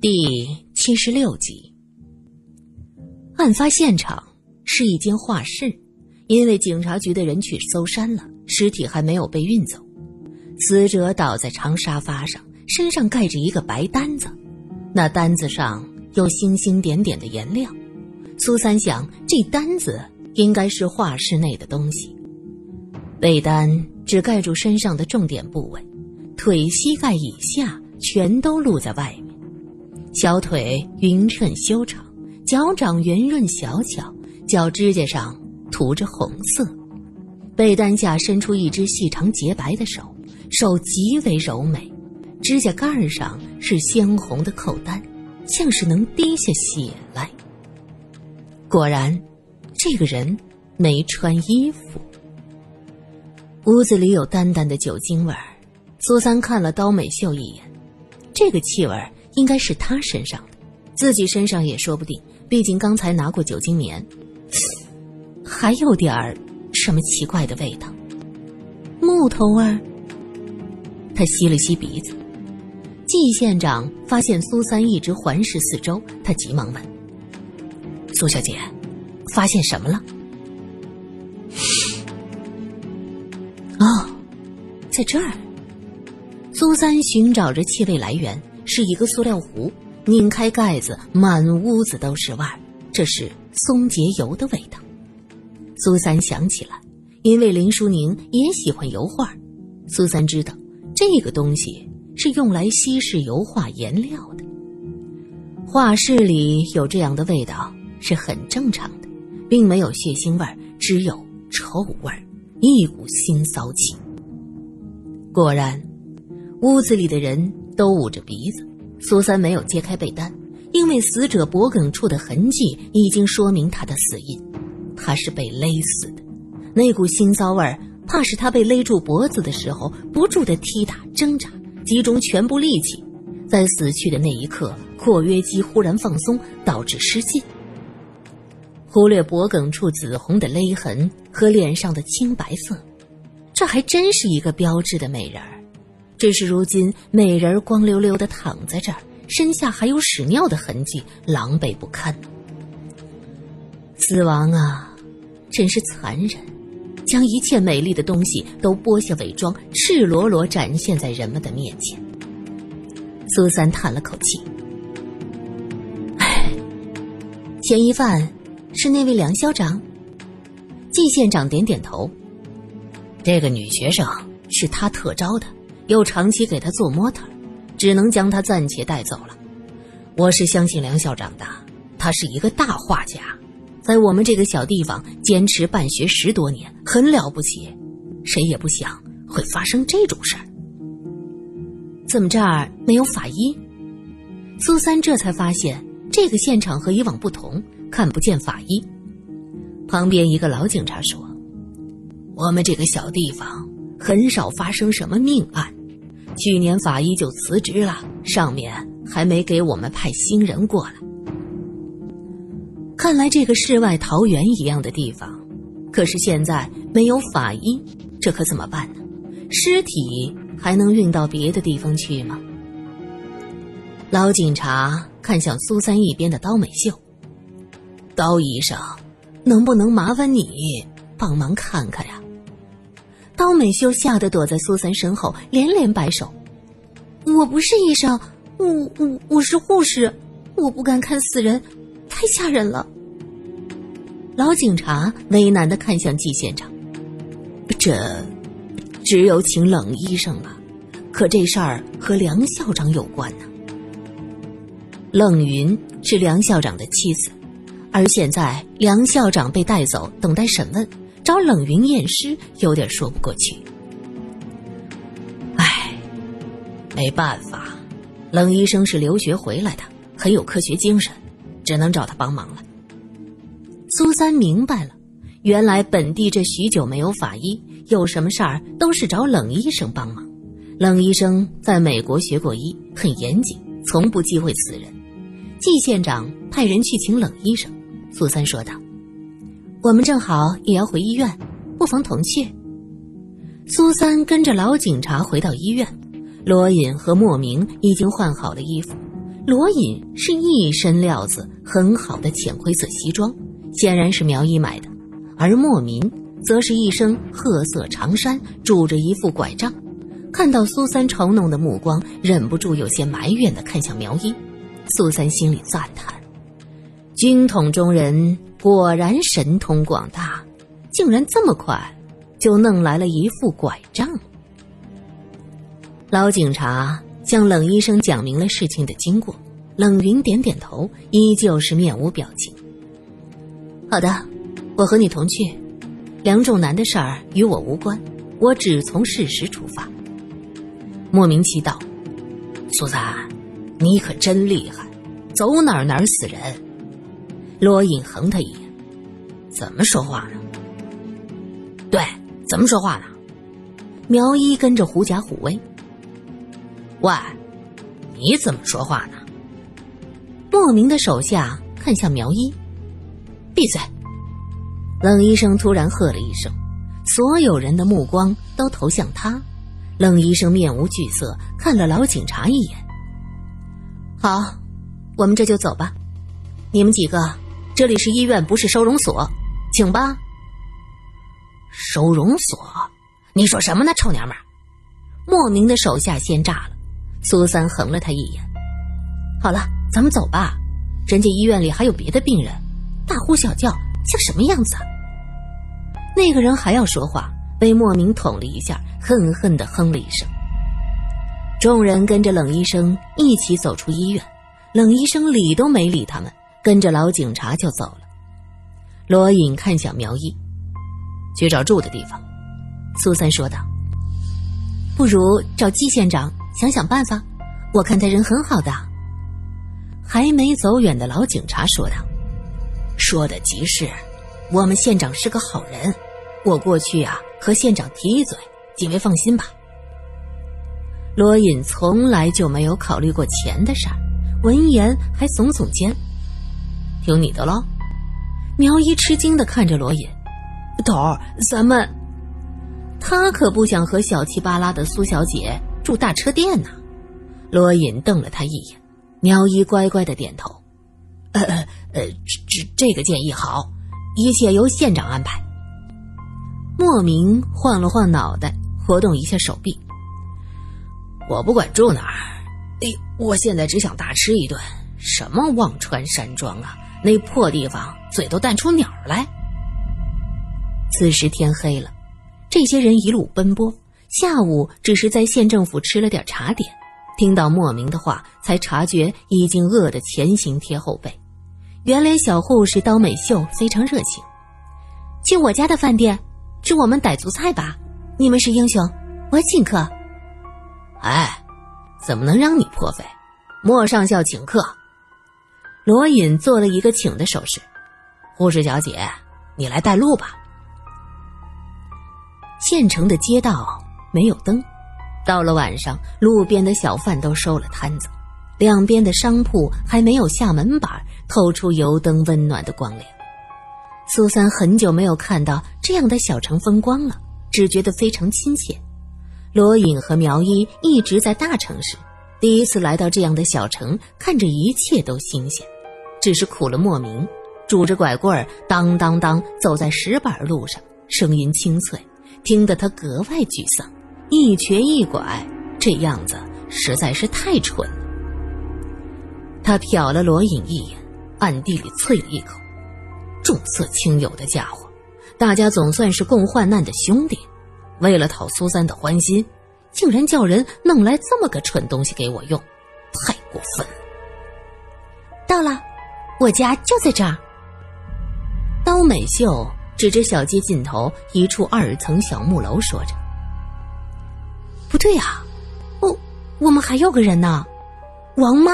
第七十六集，案发现场是一间画室，因为警察局的人去搜山了，尸体还没有被运走。死者倒在长沙发上，身上盖着一个白单子，那单子上有星星点点的颜料。苏三想，这单子应该是画室内的东西。被单只盖住身上的重点部位，腿、膝盖以下全都露在外面。小腿匀称修长，脚掌圆润小巧，脚指甲上涂着红色。被单下伸出一只细长洁白的手，手极为柔美，指甲盖上是鲜红的扣单，像是能滴下血来。果然，这个人没穿衣服。屋子里有淡淡的酒精味儿。苏三看了刀美秀一眼，这个气味儿。应该是他身上的，自己身上也说不定。毕竟刚才拿过酒精棉，还有点儿什么奇怪的味道，木头味儿。他吸了吸鼻子。季县长发现苏三一直环视四周，他急忙问：“苏小姐，发现什么了？”哦，在这儿。苏三寻找着气味来源。是一个塑料壶，拧开盖子，满屋子都是味儿。这是松节油的味道。苏三想起来，因为林淑宁也喜欢油画，苏三知道这个东西是用来稀释油画颜料的。画室里有这样的味道是很正常的，并没有血腥味儿，只有臭味儿，一股腥骚气。果然，屋子里的人。都捂着鼻子，苏三没有揭开被单，因为死者脖颈处的痕迹已经说明他的死因，他是被勒死的。那股腥臊味儿，怕是他被勒住脖子的时候不住的踢打挣扎，集中全部力气，在死去的那一刻，括约肌忽然放松，导致失禁。忽略脖颈处紫红的勒痕和脸上的青白色，这还真是一个标致的美人儿。只是如今美人光溜溜的躺在这儿，身下还有屎尿的痕迹，狼狈不堪。死亡啊，真是残忍，将一切美丽的东西都剥下伪装，赤裸裸展现在人们的面前。苏三叹了口气：“唉，嫌疑犯是那位梁校长。”季县长点点头：“这个女学生是他特招的。”又长期给他做模特，只能将他暂且带走了。我是相信梁校长的，他是一个大画家，在我们这个小地方坚持办学十多年，很了不起。谁也不想会发生这种事儿。怎么这儿没有法医？苏三这才发现，这个现场和以往不同，看不见法医。旁边一个老警察说：“我们这个小地方很少发生什么命案。”去年法医就辞职了，上面还没给我们派新人过来。看来这个世外桃源一样的地方，可是现在没有法医，这可怎么办呢？尸体还能运到别的地方去吗？老警察看向苏三一边的刀美秀，刀医生，能不能麻烦你帮忙看看呀？刀美秀吓得躲在苏三身后，连连摆手：“我不是医生，我我我是护士，我不敢看死人，太吓人了。”老警察为难的看向季县长：“这只有请冷医生了，可这事儿和梁校长有关呢。冷云是梁校长的妻子，而现在梁校长被带走，等待审问。”找冷云验尸有点说不过去，唉，没办法，冷医生是留学回来的，很有科学精神，只能找他帮忙了。苏三明白了，原来本地这许久没有法医，有什么事儿都是找冷医生帮忙。冷医生在美国学过医，很严谨，从不忌讳死人。季县长派人去请冷医生，苏三说道。我们正好也要回医院，不妨同去。苏三跟着老警察回到医院，罗隐和莫名已经换好了衣服。罗隐是一身料子很好的浅灰色西装，显然是苗一买的，而莫名则是一身褐色长衫，拄着一副拐杖。看到苏三嘲弄的目光，忍不住有些埋怨的看向苗一。苏三心里赞叹：军统中人果然神通广大，竟然这么快就弄来了一副拐杖。老警察。向冷医生讲明了事情的经过，冷云点点头，依旧是面无表情。好的，我和你同去。梁仲南的事儿与我无关，我只从事实出发。莫名其道：“苏三，你可真厉害，走哪儿哪儿死人。”罗隐横他一眼：“怎么说话呢？”“对，怎么说话呢？”苗一跟着狐假虎威。喂，你怎么说话呢？莫名的手下看向苗一，闭嘴！冷医生突然喝了一声，所有人的目光都投向他。冷医生面无惧色看了老警察一眼。好，我们这就走吧。你们几个，这里是医院，不是收容所，请吧。收容所？你说什么呢，臭娘们！莫名的手下先炸了。苏三横了他一眼，好了，咱们走吧。人家医院里还有别的病人，大呼小叫像什么样子？那个人还要说话，被莫名捅了一下，恨恨的哼了一声。众人跟着冷医生一起走出医院，冷医生理都没理他们，跟着老警察就走了。罗隐看向苗一，去找住的地方。苏三说道：“不如找季县长。”想想办法，我看他人很好的。还没走远的老警察说道：“说的极是，我们县长是个好人，我过去啊和县长提一嘴，几位放心吧。”罗隐从来就没有考虑过钱的事儿，闻言还耸耸肩：“听你的喽。”苗一吃惊的看着罗隐：“头儿，咱们……他可不想和小气巴拉的苏小姐。”住大车店呢？罗隐瞪了他一眼，苗一乖乖的点头。呃呃呃，这这个建议好，一切由县长安排。莫名晃了晃脑袋，活动一下手臂。我不管住哪儿，哎，我现在只想大吃一顿。什么忘川山庄啊，那破地方，嘴都淡出鸟来。此时天黑了，这些人一路奔波。下午只是在县政府吃了点茶点，听到莫名的话，才察觉已经饿得前心贴后背。原来小护士刀美秀非常热情，去我家的饭店吃我们傣族菜吧。你们是英雄，我请客。哎，怎么能让你破费？莫上校请客。罗隐做了一个请的手势。护士小姐，你来带路吧。县城的街道。没有灯，到了晚上，路边的小贩都收了摊子，两边的商铺还没有下门板，透出油灯温暖的光亮。苏三很久没有看到这样的小城风光了，只觉得非常亲切。罗隐和苗一一直在大城市，第一次来到这样的小城，看着一切都新鲜，只是苦了莫名，拄着拐棍儿当当当走在石板路上，声音清脆，听得他格外沮丧。一瘸一拐，这样子实在是太蠢了。他瞟了罗隐一眼，暗地里啐了一口：“重色轻友的家伙，大家总算是共患难的兄弟，为了讨苏三的欢心，竟然叫人弄来这么个蠢东西给我用，太过分了。”到了，我家就在这儿。刀美秀指着小街尽头一处二层小木楼，说着。不对呀，我我们还有个人呢，王妈，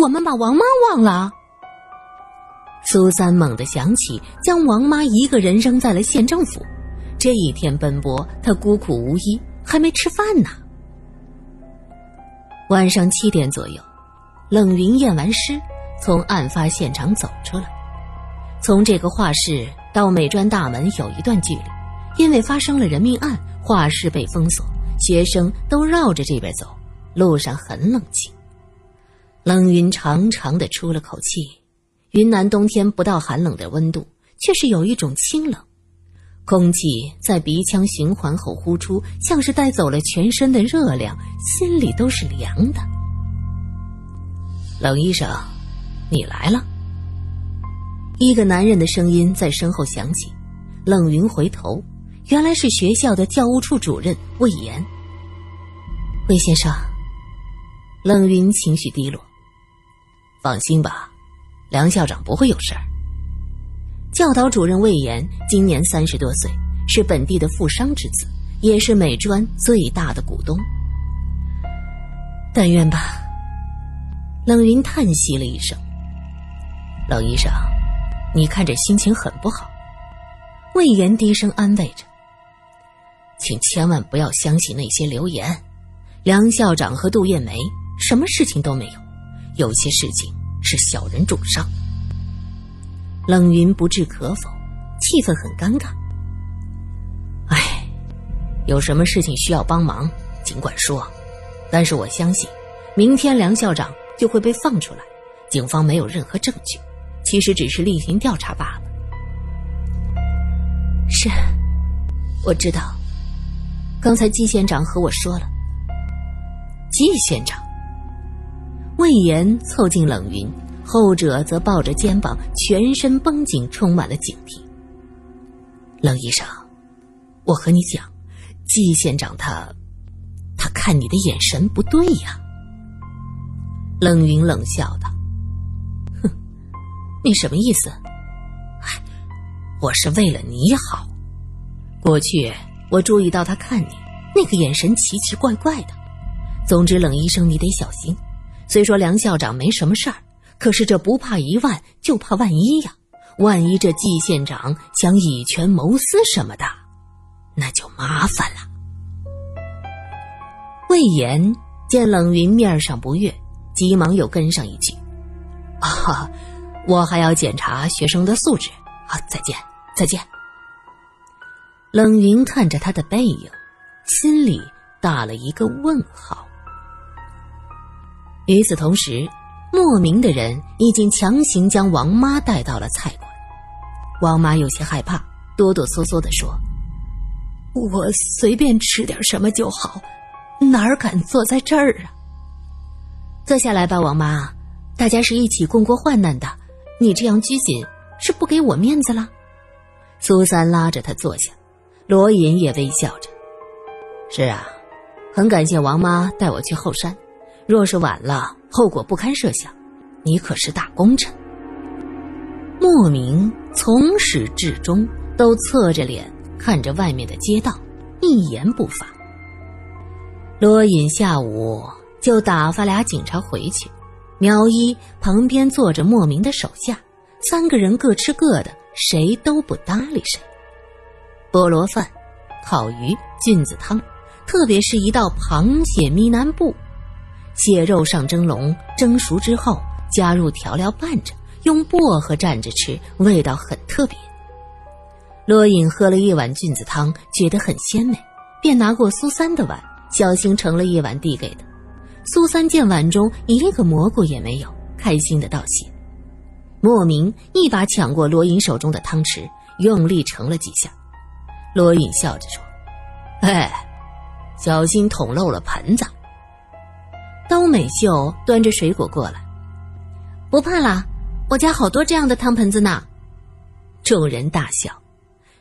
我们把王妈忘了。苏三猛地想起将王妈一个人扔在了县政府，这一天奔波，他孤苦无依，还没吃饭呢。晚上七点左右，冷云验完尸，从案发现场走出来。从这个画室到美专大门有一段距离，因为发生了人命案，画室被封锁。学生都绕着这边走，路上很冷清。冷云长长的出了口气，云南冬天不到寒冷的温度，却是有一种清冷，空气在鼻腔循环后呼出，像是带走了全身的热量，心里都是凉的。冷医生，你来了。一个男人的声音在身后响起，冷云回头，原来是学校的教务处主任魏延。魏先生，冷云情绪低落。放心吧，梁校长不会有事儿。教导主任魏延今年三十多岁，是本地的富商之子，也是美专最大的股东。但愿吧。冷云叹息了一声。冷医生，你看这心情很不好。魏延低声安慰着：“请千万不要相信那些流言。梁校长和杜艳梅什么事情都没有，有些事情。”是小人重伤，冷云不置可否，气氛很尴尬。哎，有什么事情需要帮忙，尽管说。但是我相信，明天梁校长就会被放出来。警方没有任何证据，其实只是例行调查罢了。是，我知道。刚才季县长和我说了。季县长。魏延凑近冷云，后者则抱着肩膀，全身绷紧，充满了警惕。冷医生，我和你讲，季县长他，他看你的眼神不对呀。冷云冷笑道：“，你什么意思？我是为了你好。过去我注意到他看你那个眼神奇奇怪怪的。总之，冷医生你得小心。”虽说梁校长没什么事儿，可是这不怕一万，就怕万一呀！万一这季县长想以权谋私什么的，那就麻烦了。魏延见冷云面上不悦，急忙又跟上一句：“ 啊，我还要检查学生的素质。啊，再见，再见。”冷云看着他的背影，心里打了一个问号。与此同时，莫名的人已经强行将王妈带到了菜馆。王妈有些害怕，哆哆嗦嗦的说：“我随便吃点什么就好，哪儿敢坐在这儿啊？”坐下来吧，王妈，大家是一起共过患难的，你这样拘谨是不给我面子了。苏三拉着他坐下，罗隐也微笑着：“是啊，很感谢王妈带我去后山。”若是晚了，后果不堪设想。你可是大功臣。莫名从始至终都侧着脸看着外面的街道，一言不发。罗隐下午就打发俩警察回去，苗一旁边坐着莫名的手下，三个人各吃各的，谁都不搭理谁。菠萝饭、烤鱼、菌子汤，特别是一道螃蟹咪南布。蟹肉上蒸笼，蒸熟之后加入调料拌着，用薄荷蘸着吃，味道很特别。罗隐喝了一碗菌子汤，觉得很鲜美，便拿过苏三的碗，小心盛了一碗递给他。苏三见碗中一个蘑菇也没有，开心的道谢。莫名一把抢过罗隐手中的汤匙，用力盛了几下。罗隐笑着说：“哎，小心捅漏了盆子。”刀美秀端着水果过来，不怕啦，我家好多这样的汤盆子呢。众人大笑，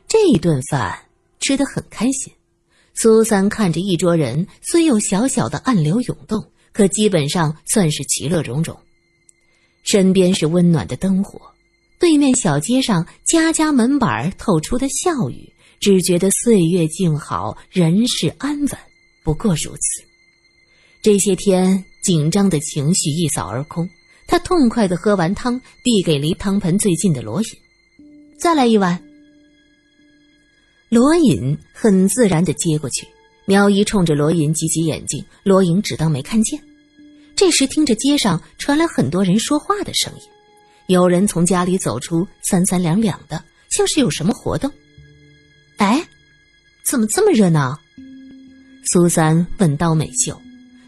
这一顿饭吃得很开心。苏三看着一桌人，虽有小小的暗流涌动，可基本上算是其乐融融。身边是温暖的灯火，对面小街上家家门板透出的笑语，只觉得岁月静好，人世安稳，不过如此。这些天紧张的情绪一扫而空，他痛快的喝完汤，递给离汤盆最近的罗隐：“再来一碗。”罗隐很自然的接过去。苗一冲着罗莹挤挤眼睛，罗莹只当没看见。这时，听着街上传来很多人说话的声音，有人从家里走出，三三两两的，像是有什么活动。哎，怎么这么热闹？苏三问刀美秀。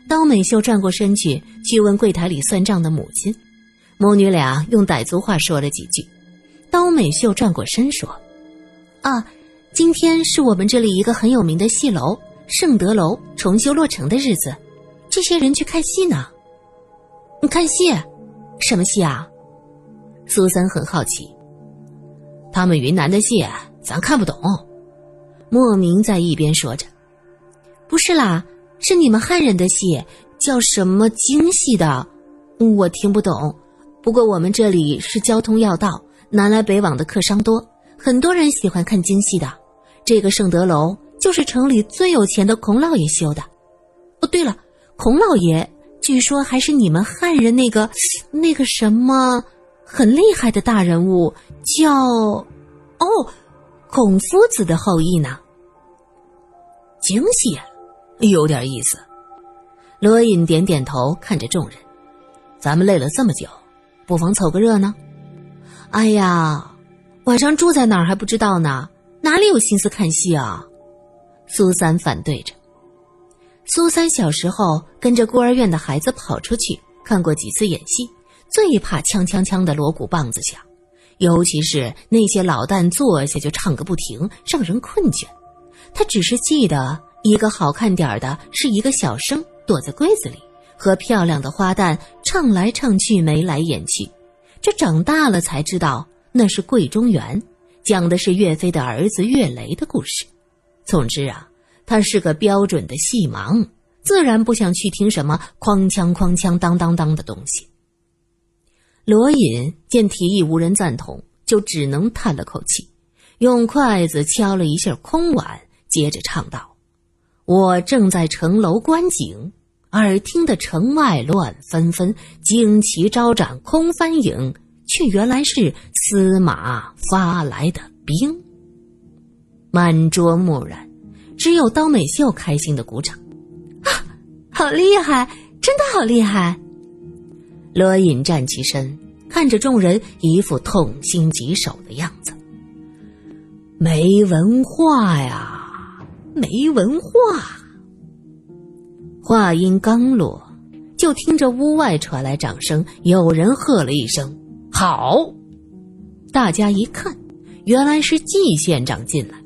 刀美秀转过身去，去问柜台里算账的母亲。母女俩用傣族话说了几句。刀美秀转过身说：“啊，今天是我们这里一个很有名的戏楼——圣德楼重修落成的日子，这些人去看戏呢。看戏？什么戏啊？”苏三很好奇。他们云南的戏，咱看不懂。莫名在一边说着：“不是啦，是你们汉人的戏，叫什么京戏的，我听不懂。不过我们这里是交通要道。”南来北往的客商多，很多人喜欢看京戏的。这个圣德楼就是城里最有钱的孔老爷修的。哦，对了，孔老爷据说还是你们汉人那个那个什么很厉害的大人物，叫哦，孔夫子的后裔呢。惊喜有点意思。罗隐点点头，看着众人：“咱们累了这么久，不妨凑个热闹。”哎呀，晚上住在哪儿还不知道呢，哪里有心思看戏啊？苏三反对着。苏三小时候跟着孤儿院的孩子跑出去看过几次演戏，最怕锵锵锵的锣鼓棒子响，尤其是那些老旦坐下就唱个不停，让人困倦。他只是记得一个好看点儿的，是一个小生躲在柜子里，和漂亮的花旦唱来唱去，眉来眼去。这长大了才知道，那是桂中原，讲的是岳飞的儿子岳雷的故事。总之啊，他是个标准的戏盲，自然不想去听什么哐锵哐锵当当当的东西。罗隐见提议无人赞同，就只能叹了口气，用筷子敲了一下空碗，接着唱道：“我正在城楼观景。”耳听得城外乱纷纷，旌旗招展空翻影，却原来是司马发来的兵。满桌木然，只有刀美秀开心的鼓掌：“啊，好厉害，真的好厉害！”罗隐站起身，看着众人一副痛心疾首的样子：“没文化呀，没文化。”话音刚落，就听着屋外传来掌声，有人喝了一声“好”。大家一看，原来是季县长进来。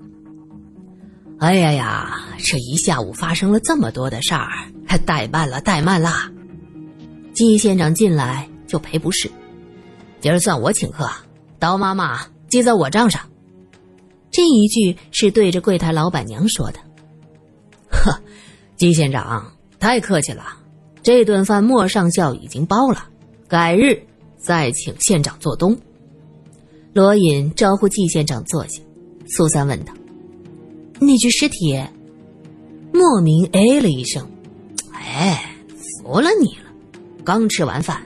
哎呀呀，这一下午发生了这么多的事儿，怠慢了，怠慢了。季县长进来就赔不是，今儿算我请客，刀妈妈记在我账上。这一句是对着柜台老板娘说的。呵，季县长。太客气了，这顿饭莫上校已经包了，改日再请县长做东。罗隐招呼季县长坐下，苏三问道：“那具尸体？”莫名哎了一声：“哎，服了你了！刚吃完饭，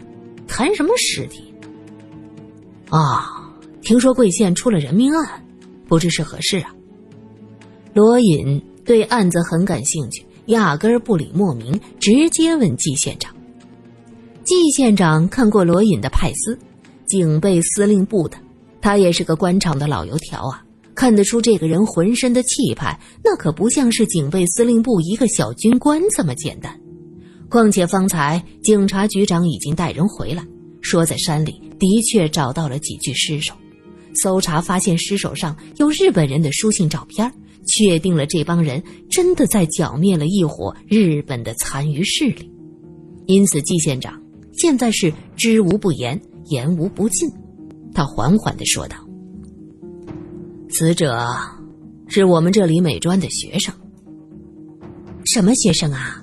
谈什么尸体？啊，听说贵县出了人命案，不知是何事啊？”罗隐对案子很感兴趣。压根儿不理莫名，直接问季县长。季县长看过罗隐的派司，警备司令部的，他也是个官场的老油条啊，看得出这个人浑身的气派，那可不像是警备司令部一个小军官这么简单。况且方才警察局长已经带人回来，说在山里的确找到了几具尸首，搜查发现尸首上有日本人的书信照片确定了这帮人真的在剿灭了一伙日本的残余势力，因此季县长现在是知无不言，言无不尽。他缓缓的说道：“死者是我们这里美专的学生。什么学生啊？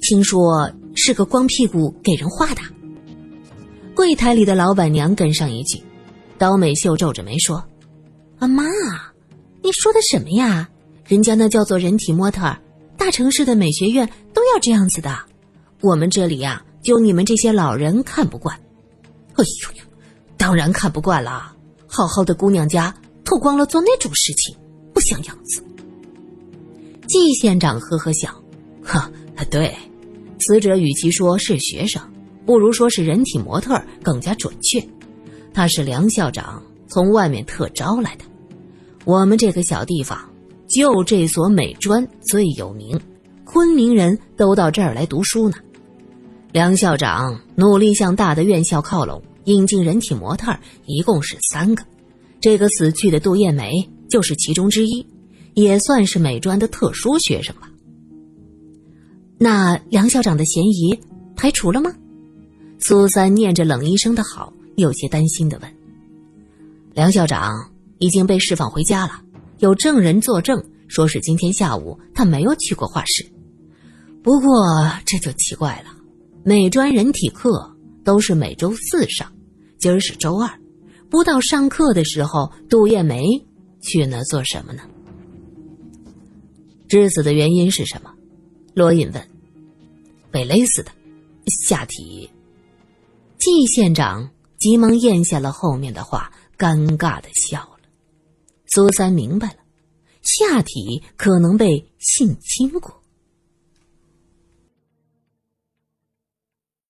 听说是个光屁股给人画的。”柜台里的老板娘跟上一句，刀美秀皱着眉说：“啊妈，你说的什么呀？”人家那叫做人体模特，大城市的美学院都要这样子的，我们这里呀，就你们这些老人看不惯。哎呦，当然看不惯了，好好的姑娘家脱光了做那种事情，不像样子。季县长呵呵笑，呵，对，死者与其说是学生，不如说是人体模特更加准确。他是梁校长从外面特招来的，我们这个小地方。就这所美专最有名，昆明人都到这儿来读书呢。梁校长努力向大的院校靠拢，引进人体模特一共是三个，这个死去的杜艳梅就是其中之一，也算是美专的特殊学生吧。那梁校长的嫌疑排除了吗？苏三念着冷医生的好，有些担心的问。梁校长已经被释放回家了，有证人作证，说是今天下午他没有去过画室。不过这就奇怪了。美专人体课都是每周四上，今儿是周二，不到上课的时候，杜艳梅去那做什么呢？致死的原因是什么？罗隐问。被勒死的，下体。季县长急忙咽下了后面的话，尴尬的笑了。苏三明白了，下体可能被性侵过。